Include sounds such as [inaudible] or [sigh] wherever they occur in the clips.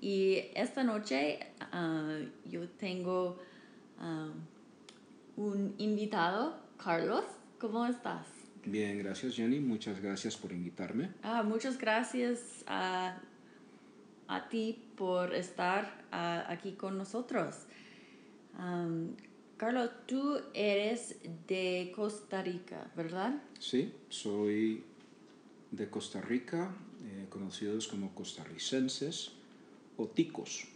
y esta noche ah, yo tengo ah, un invitado, Carlos. ¿Cómo estás? Bien, gracias Jenny. Muchas gracias por invitarme. Ah, muchas gracias a, a ti por estar aquí con nosotros. Carlos, tú eres de Costa Rica, ¿verdad? Sí, soy de Costa Rica, eh, conocidos como costarricenses o ticos.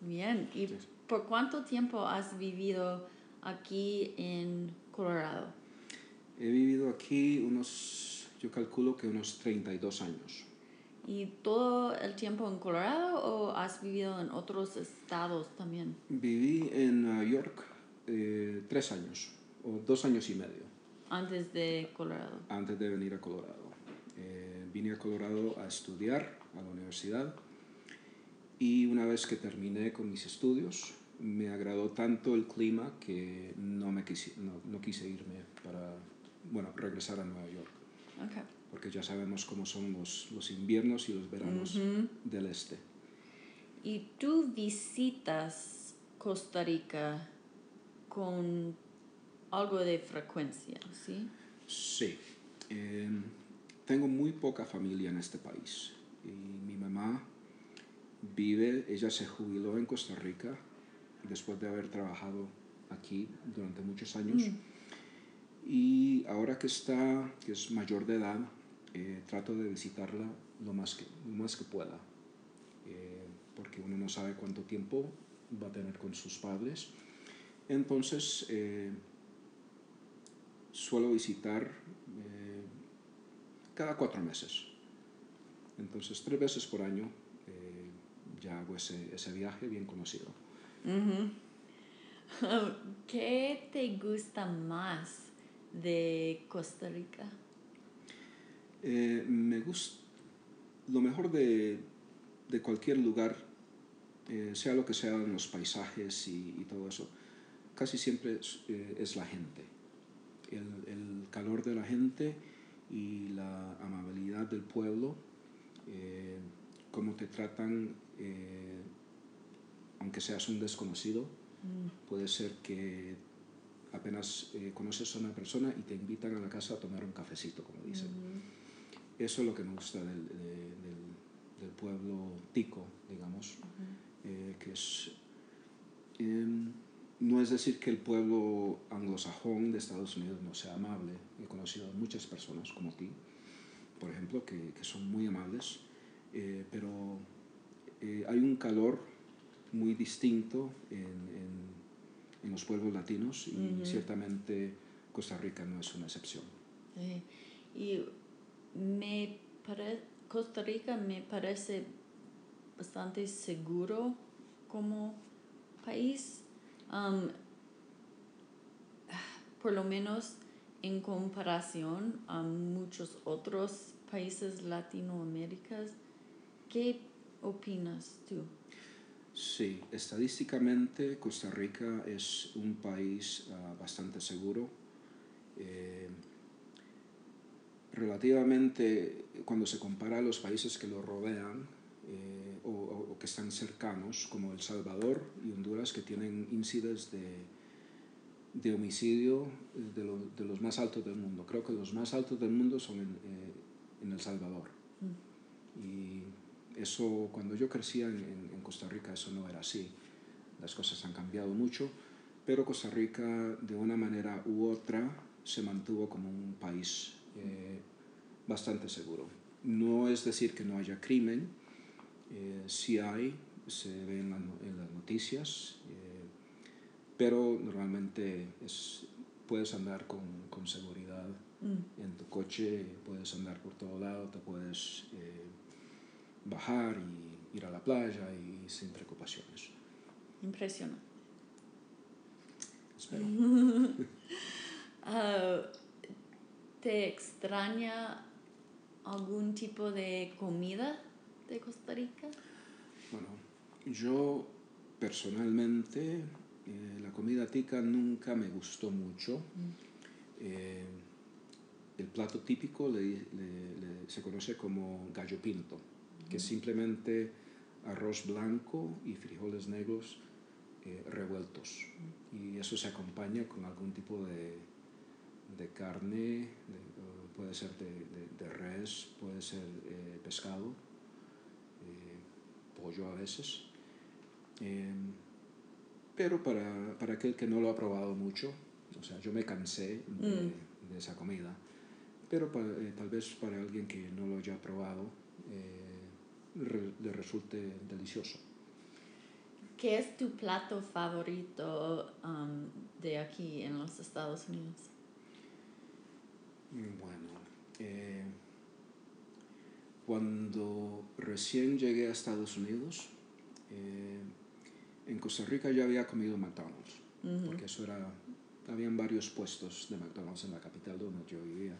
Bien, ¿y por cuánto tiempo has vivido aquí en Colorado? He vivido aquí unos, yo calculo que unos 32 años. ¿Y todo el tiempo en Colorado o has vivido en otros estados también? Viví en Nueva York eh, tres años o dos años y medio. Antes de Colorado. Antes de venir a Colorado. Eh, vine a Colorado a estudiar a la universidad y una vez que terminé con mis estudios me agradó tanto el clima que no, me quise, no, quise irme para bueno, regresar a Nueva York. Okay. Porque ya sabemos cómo son los, los inviernos y los veranos del este. ¿Y tú visitas Costa Rica con algo de frecuencia, ¿sí? Sí. Em, tengo muy poca familia en este país. Y mi mamá vive, ella se jubiló en Costa Rica después de haber trabajado aquí durante muchos años. Mm. Y ahora que está, que es mayor de edad, eh, trato de visitarla lo más que, lo más que pueda. Eh, porque uno no sabe cuánto tiempo va a tener con sus padres entonces, eh, suelo visitar eh, cada cuatro meses. Entonces, tres veces por año hago ese, ese, viaje bien conocido. [laughs] ¿Qué te gusta más de Costa Rica? me gusta, lo mejor de, de cualquier lugar, sea lo que sean los paisajes y, y todo eso, casi siempre es, eh, la gente. El, calor de la gente y la amabilidad del pueblo, eh, cómo te tratan, eh, aunque seas un desconocido. Mm. Puede ser que apenas conoces a una persona y te invitan a la casa a tomar un cafecito, como dicen. Mm-hmm. Eso es lo que me gusta del, del, pueblo tico, digamos, mm-hmm. que es... Em, no es decir que el pueblo anglosajón de Estados Unidos no sea amable. He conocido a muchas personas como ti, por ejemplo, que, que son muy amables, eh, pero eh, hay un calor muy distinto en, en, los pueblos latinos y ciertamente Costa Rica no es una excepción. Y me Costa Rica me parece bastante seguro como país Um, por lo menos en comparación a muchos otros países latinoamericanos, ¿qué opinas tú? Sí, estadísticamente Costa Rica es un país ah, bastante seguro. Eh, relativamente, cuando se compara a los países que lo rodean, eh, o, que están cercanos, como El Salvador y Honduras, que tienen índices de, de homicidio de, de, los más altos del mundo. Creo que los más altos del mundo son en, eh, en El Salvador. Mm. Y eso, cuando yo crecía en, en, Costa Rica, eso no era así. Las cosas han cambiado mucho, pero Costa Rica, de una manera u otra, se mantuvo como un país eh, bastante seguro. No es decir que no haya crimen, eh, sí hay, se ve en, las noticias, eh, pero normalmente es, puedes andar con, con seguridad mm. en tu coche, puedes andar por todo lado, te puedes eh, bajar y ir a la playa y sin preocupaciones. Impresionante. Espero. [laughs] Ah, ¿Te extraña algún tipo de comida de Costa Rica? Bueno, yo personalmente eh, la comida tica nunca me gustó mucho. Eh, el plato típico le- le- le- se conoce como gallo pinto, que simplemente arroz blanco y frijoles negros eh, revueltos. Y eso se acompaña con algún tipo de, de carne, de- o puede ser de, de- res, puede ser eh, pescado, eh, pollo a veces. Eh, pero para, para aquel que no lo ha probado mucho, o sea, yo me cansé de, de esa comida, pero pa- eh, tal vez para alguien que no lo haya probado, eh, le resulte delicioso. ¿Qué es tu plato favorito um, de aquí en los Estados Unidos? Bueno, eh, cuando recién llegué a Estados Unidos, eh, en Costa Rica ya había comido McDonald's, porque eso era, habían varios puestos de McDonald's en la capital donde yo vivía,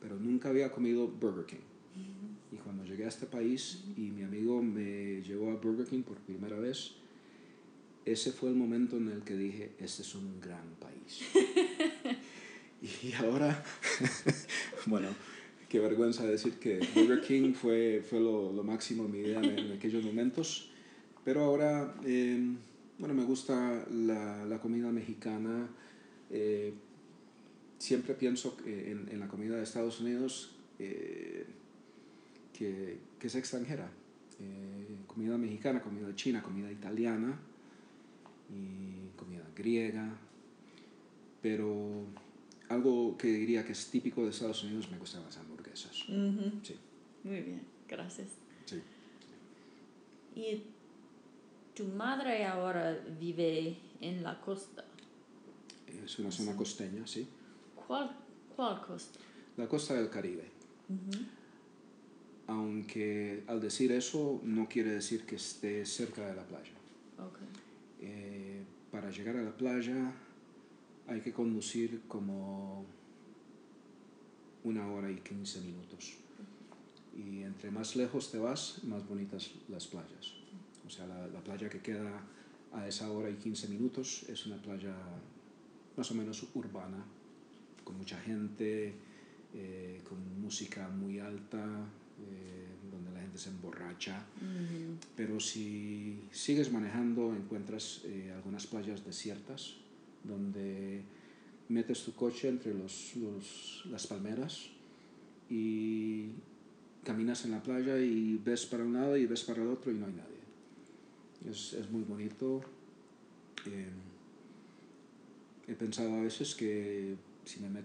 pero nunca había comido Burger King. Y cuando llegué a este país y mi amigo me llevó a Burger King por primera vez, ese fue el momento en el que dije, este es un gran país. [laughs] y ahora, [laughs] bueno, qué vergüenza decir que Burger King fue, fue lo, lo máximo en mi vida en, en aquellos momentos, pero ahora, eh, bueno, me gusta la, la comida mexicana. eh, siempre pienso que en, en la comida de Estados Unidos eh, que, que es extranjera. Eh, comida mexicana, comida china, comida italiana y comida griega. Pero algo que diría que es típico de Estados Unidos me gustan las hamburguesas. Sí, Muy bien, gracias. sí. ¿Y tu madre ahora vive en la costa? Es una zona costeña, sí. ¿Cuál, cuál costa? La costa del Caribe. Aunque al decir eso no quiere decir que esté cerca de la playa. Okay. Eh, para llegar a la playa hay que conducir como una hora y 15 minutos. Y entre más lejos te vas, más bonitas las playas. O sea, la, la playa que queda a esa hora y 15 minutos es una playa más o menos urbana, con mucha gente, eh, con música muy alta, eh, donde la gente se emborracha. Pero si sigues manejando, encuentras eh, algunas playas desiertas donde metes tu coche entre los, los- las palmeras y caminas en la playa y ves para un lado y ves para el otro y no hay nadie. Es, es muy bonito. Eh, he pensado a veces que si me, met-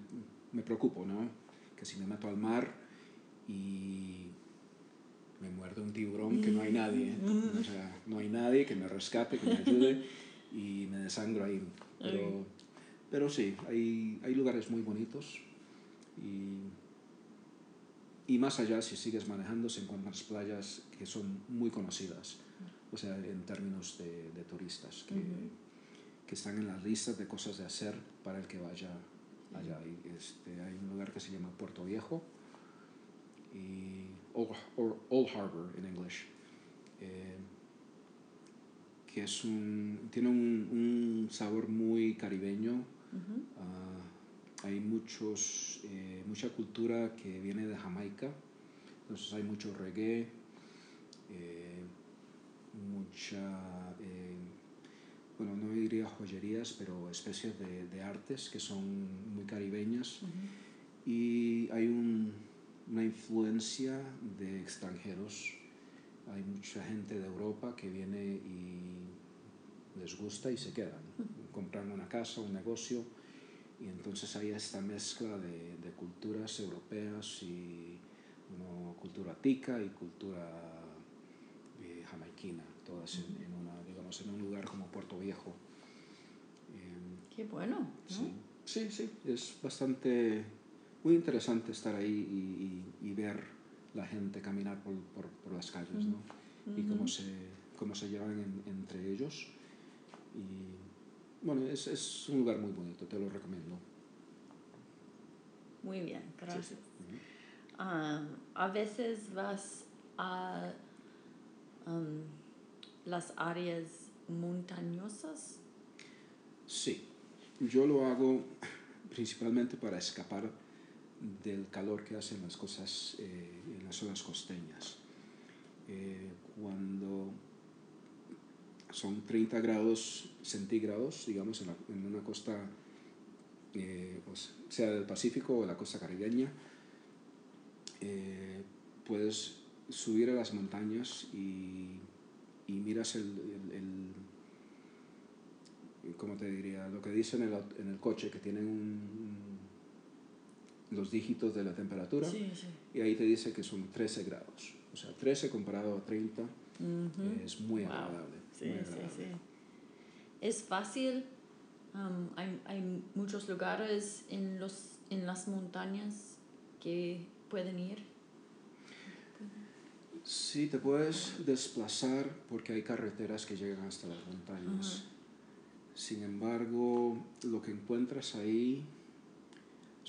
me preocupo, ¿no? Que si me meto al mar y me muerde un tiburón, que no hay nadie. O sea, no hay nadie que me rescate, que me ayude [laughs] y me desangro ahí. Pero, pero sí, hay, hay lugares muy bonitos y, y más allá, si sigues manejando, se encuentran playas que son muy conocidas, o sea, en términos de, de turistas, que, que están en las listas de cosas de hacer para el que vaya allá. Y, este, hay un lugar que se llama Puerto Viejo y Old, or Old Harbor en inglés, eh, que es un, tiene un, un sabor muy caribeño. Ah, hay muchos, eh, mucha cultura que viene de Jamaica, entonces hay mucho reggae, eh, mucha, eh, bueno, no diría joyerías, pero especies de, de artes que son muy caribeñas. Y hay un, influencia de extranjeros. Hay mucha gente de Europa que viene y les gusta y se quedan. Compran una casa, un negocio y entonces hay esta mezcla de, de culturas europeas y cultura tica y cultura eh, jamaiquina, todas en, en una, digamos, en un lugar como Puerto Viejo. Em, Qué bueno, ¿no? Sí, sí, sí, es bastante, muy interesante estar ahí y, y- y ver la gente caminar por, por- por las calles, ¿no? y cómo se, cómo se llevan entre ellos. Y bueno, es, es, un lugar muy bonito, te lo recomiendo. Muy bien, gracias. Ah, a veces vas a um, las áreas montañosas. Sí, yo lo hago principalmente para escapar del calor que hacen las cosas eh, en las zonas costeñas. Eh, cuando son 30 grados centígrados, digamos, en, una costa, eh, sea del Pacífico o la costa caribeña, puedes subir a las montañas y, y miras el, el, ¿cómo te diría? Lo que dice en el, en el coche, que tienen un los dígitos de la temperatura y ahí te dice que son 13 grados. O sea, 13 comparado a 30 es muy agradable. Sí, Sí, es fácil, um, hay, hay, muchos lugares en, los, en las montañas que pueden ir. Sí, te puedes desplazar porque hay carreteras que llegan hasta las montañas. Sin embargo, lo que encuentras ahí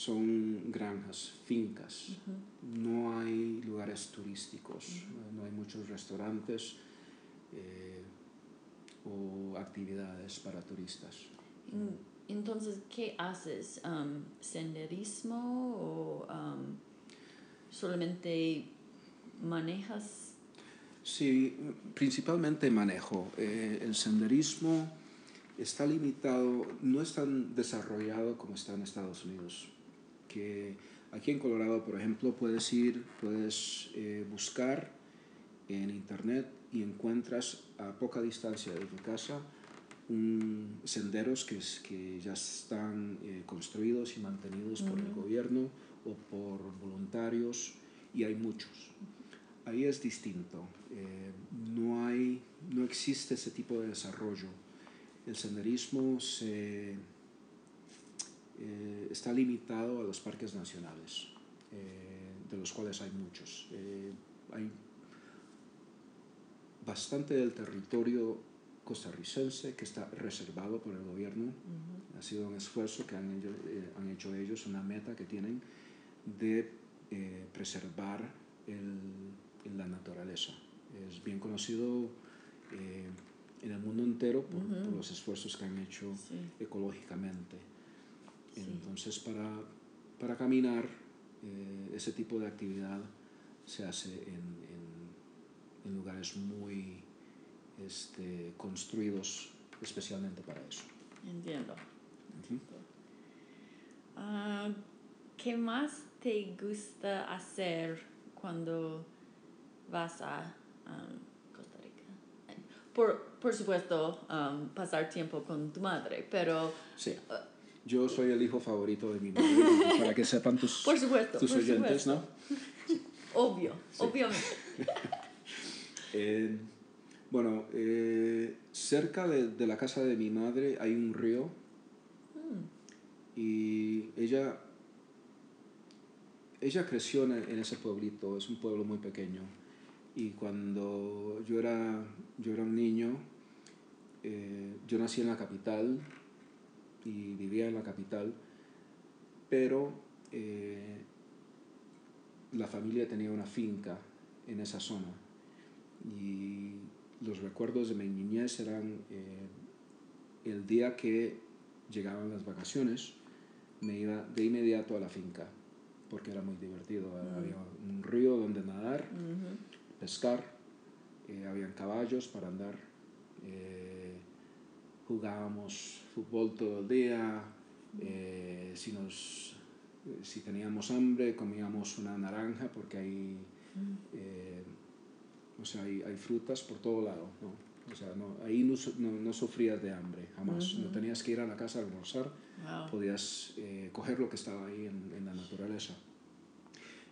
son granjas, fincas. No hay lugares turísticos, no hay muchos restaurantes eh, o actividades para turistas. Entonces, ¿qué haces? Um, ¿Senderismo o um, solamente manejas? Sí, principalmente manejo. Eh, el senderismo está limitado, no es tan desarrollado como está en Estados Unidos que aquí en Colorado, por ejemplo, puedes ir, puedes eh, buscar en internet y encuentras a poca distancia de tu casa un, senderos que, que ya están eh, construidos y mantenidos por el gobierno o por voluntarios y hay muchos. Ahí es distinto, eh, no, hay, no existe ese tipo de desarrollo. El senderismo se eh, está limitado a los parques nacionales, eh, de los cuales hay muchos. Eh, hay bastante del territorio costarricense que está reservado por el gobierno. Ha sido un esfuerzo que han, han, hecho ellos, una meta que tienen de preservar el, la naturaleza. Es bien conocido en el mundo entero por, los esfuerzos que han hecho ecológicamente. Entonces, para, para caminar, eh, ese tipo de actividad se hace en, en, lugares muy este, construidos especialmente para eso. Entiendo. Ah, ¿Qué más te gusta hacer cuando vas a Costa Rica? Por, por supuesto, um, pasar tiempo con tu madre, pero... Sí. Ah, yo soy el hijo favorito de mi madre, para que sepan tus, por supuesto, tus oyentes, ¿no? Obvio, obviamente. [laughs] Eh, bueno, eh, cerca de, de, la casa de mi madre hay un río mm. y ella, ella creció en, en, ese pueblito, es un pueblo muy pequeño. Y cuando yo era, yo era un niño, eh, yo nací en la capital, y vivía en la capital, pero eh, la familia tenía una finca en esa zona y los recuerdos de mi niñez eran eh, el día que llegaban las vacaciones, me iba de inmediato a la finca porque era muy divertido. Mm. Había un río donde nadar, pescar, eh, habían caballos para andar jugábamos fútbol todo el día, eh, si, nos, si teníamos hambre comíamos una naranja porque hay, eh, o sea, hay, hay, frutas por todo lado. ¿no? O sea, no, ahí no, no, sufrías de hambre, jamás. No tenías que ir a la casa a almorzar, podías eh, coger lo que estaba ahí en, en, la naturaleza.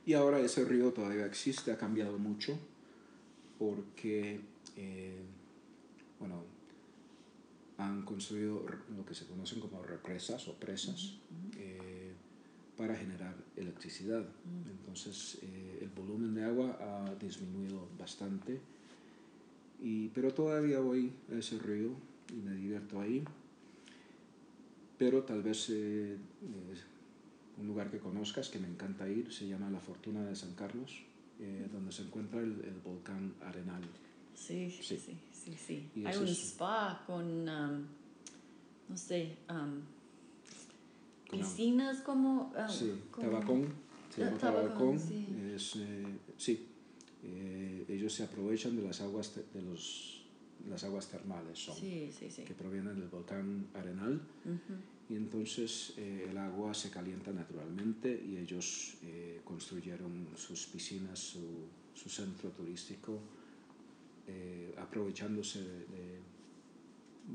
Y ahora ese río todavía existe, ha cambiado mucho, porque, bueno, han construido lo que se conocen como represas o presas eh, para generar electricidad. Entonces eh, el volumen de agua ha disminuido bastante Y, pero todavía voy a ese río y me divierto ahí. Pero tal vez eh, un lugar que conozcas que me encanta ir se llama La Fortuna de San Carlos, donde se encuentra el, el, volcán Arenal. Sí, sí, sí, sí. sí, Hay un spa con, um, no sé, um, piscinas como... Um, sí, Tabacón, se llama Tabacón. sí. Es, eh, sí. Eh, ellos se aprovechan de las aguas de los las aguas termales son sí, que provienen del volcán Arenal y entonces eh, el agua se calienta naturalmente y ellos eh, construyeron sus piscinas, su, su centro turístico, eh, aprovechándose de,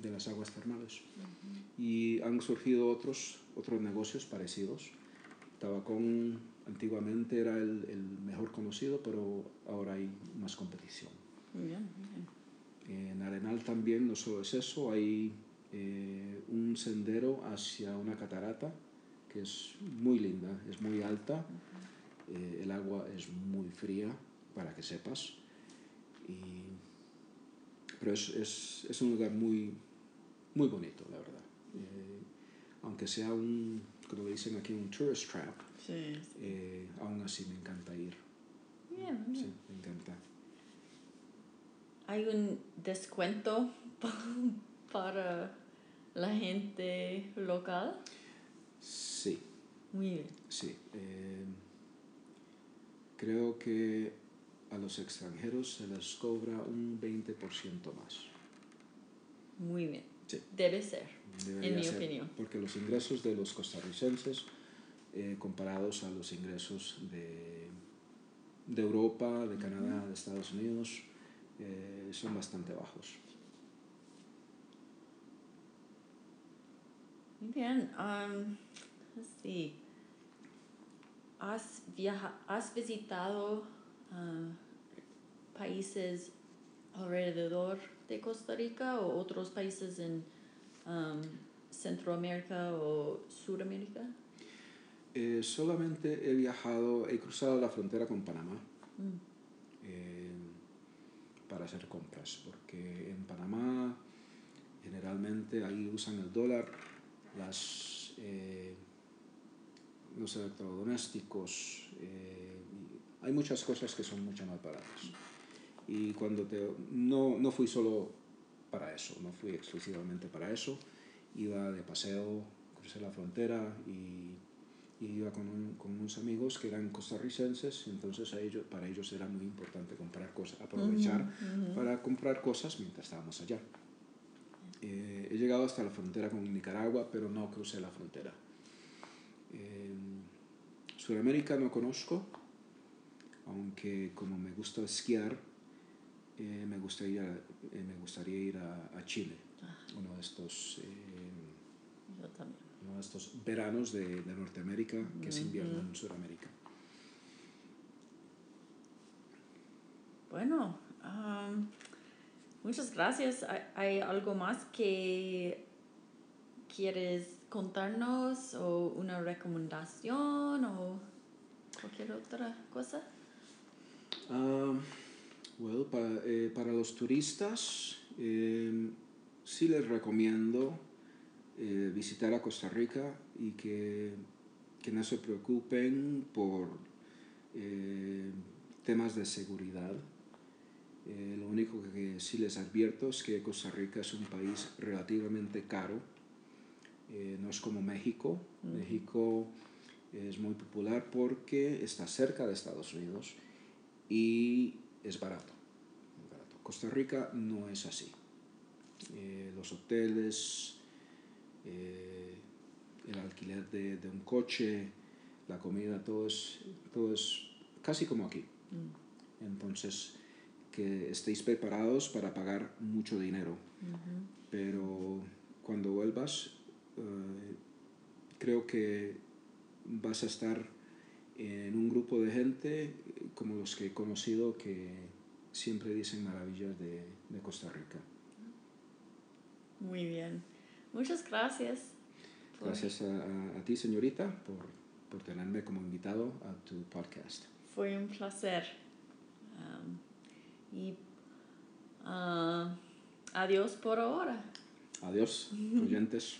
de, las aguas termales. Y han surgido otros, otros negocios parecidos. Tabacón antiguamente era el, el mejor conocido, pero ahora hay más competición. En Arenal también no solo es eso, hay eh, un sendero hacia una catarata que es muy linda, es muy alta, eh, el agua es muy fría, para que sepas, pero es, es, es, un lugar muy, muy bonito, la verdad. Eh, aunque sea un, como dicen aquí, un tourist trap, aún así me encanta ir. Sí, me encanta. ¿Hay un descuento [laughs] para la gente local? Sí. Muy bien. Sí. Eh, creo que a los extranjeros se les cobra un 20% más. Muy bien. Sí. Debe ser, en mi opinión. Porque los ingresos de los costarricenses, eh, comparados a los ingresos de, de Europa, de Canadá, de Estados Unidos, eh, son bastante bajos. Bien, um, sí. ¿Has, ¿Has visitado uh, países alrededor de Costa Rica o otros países en um, Centroamérica o Sudamérica? Eh, solamente he viajado, he cruzado la frontera con Panamá mm. eh, para hacer compras, porque en Panamá generalmente ahí usan el dólar las, eh, los electrodomésticos, eh, hay muchas cosas que son mucho más baratas. Y cuando te, no, no fui solo para eso, no fui exclusivamente para eso, iba de paseo, crucé la frontera y, iba con, con, unos amigos que eran costarricenses, entonces a ellos, para ellos era muy importante comprar cosas, aprovechar para comprar cosas mientras estábamos allá. Eh, he llegado hasta la frontera con Nicaragua, pero no crucé la frontera. Eh, Sudamérica no conozco, aunque como me gusta esquiar, eh, me, gustaría, me gustaría ir a, Chile, uno de estos... Uno de estos veranos de, Norteamérica, que es invierno en Sudamérica. Bueno, Muchas gracias. ¿Hay algo más que quieres contarnos o una recomendación o cualquier otra cosa? Um, bueno, eh, para, los turistas em, sí les recomiendo eh, visitar a Costa Rica y que, que no se preocupen por eh, temas de seguridad eh, lo único que sí les advierto es que Costa Rica es un país relativamente caro. No es como México. México es muy popular porque está cerca de Estados Unidos y es barato. Costa Rica no es así. Eh, los hoteles, el alquiler de, de, un coche, la comida, todo es, todo es casi como aquí. Mm. Entonces, que estéis preparados para pagar mucho dinero. Pero cuando vuelvas, eh, creo que vas a estar en un grupo de gente como los que he conocido que siempre dicen maravillas de, de Costa Rica. Muy bien. Muchas gracias. Gracias a, a, ti, señorita, por, por, tenerme como invitado a tu podcast. Fue un placer. Um, y Ah, adiós por ahora. Adiós, [laughs] oyentes.